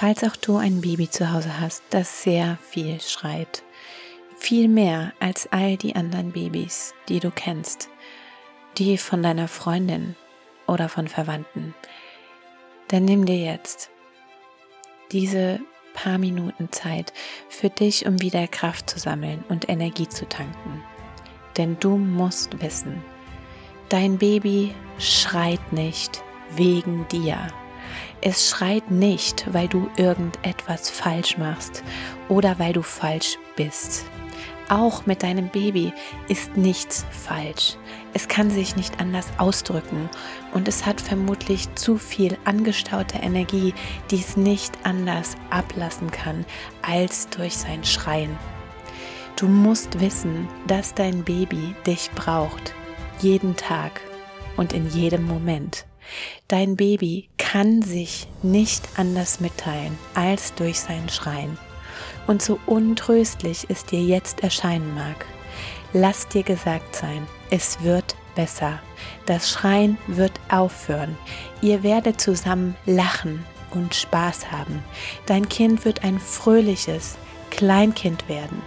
Falls auch du ein Baby zu Hause hast, das sehr viel schreit, viel mehr als all die anderen Babys, die du kennst, die von deiner Freundin oder von Verwandten, dann nimm dir jetzt diese paar Minuten Zeit für dich, um wieder Kraft zu sammeln und Energie zu tanken. Denn du musst wissen, dein Baby schreit nicht wegen dir. Es schreit nicht, weil du irgendetwas falsch machst oder weil du falsch bist. Auch mit deinem Baby ist nichts falsch. Es kann sich nicht anders ausdrücken und es hat vermutlich zu viel angestaute Energie, die es nicht anders ablassen kann als durch sein Schreien. Du musst wissen, dass dein Baby dich braucht, jeden Tag und in jedem Moment. Dein Baby kann sich nicht anders mitteilen als durch sein Schreien und so untröstlich es dir jetzt erscheinen mag, lass dir gesagt sein, es wird besser. Das Schreien wird aufhören. Ihr werdet zusammen lachen und Spaß haben. Dein Kind wird ein fröhliches Kleinkind werden.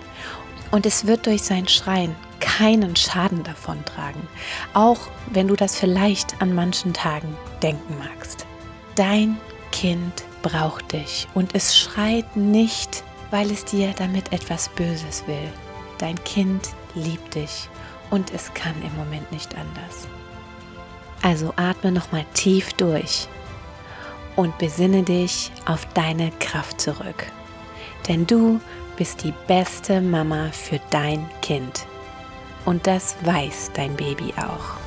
Und es wird durch sein Schreien keinen Schaden davontragen, auch wenn du das vielleicht an manchen Tagen denken magst. Dein Kind braucht dich und es schreit nicht weil es dir damit etwas Böses will. Dein Kind liebt dich und es kann im Moment nicht anders. Also atme nochmal tief durch und besinne dich auf deine Kraft zurück. Denn du bist die beste Mama für dein Kind. Und das weiß dein Baby auch.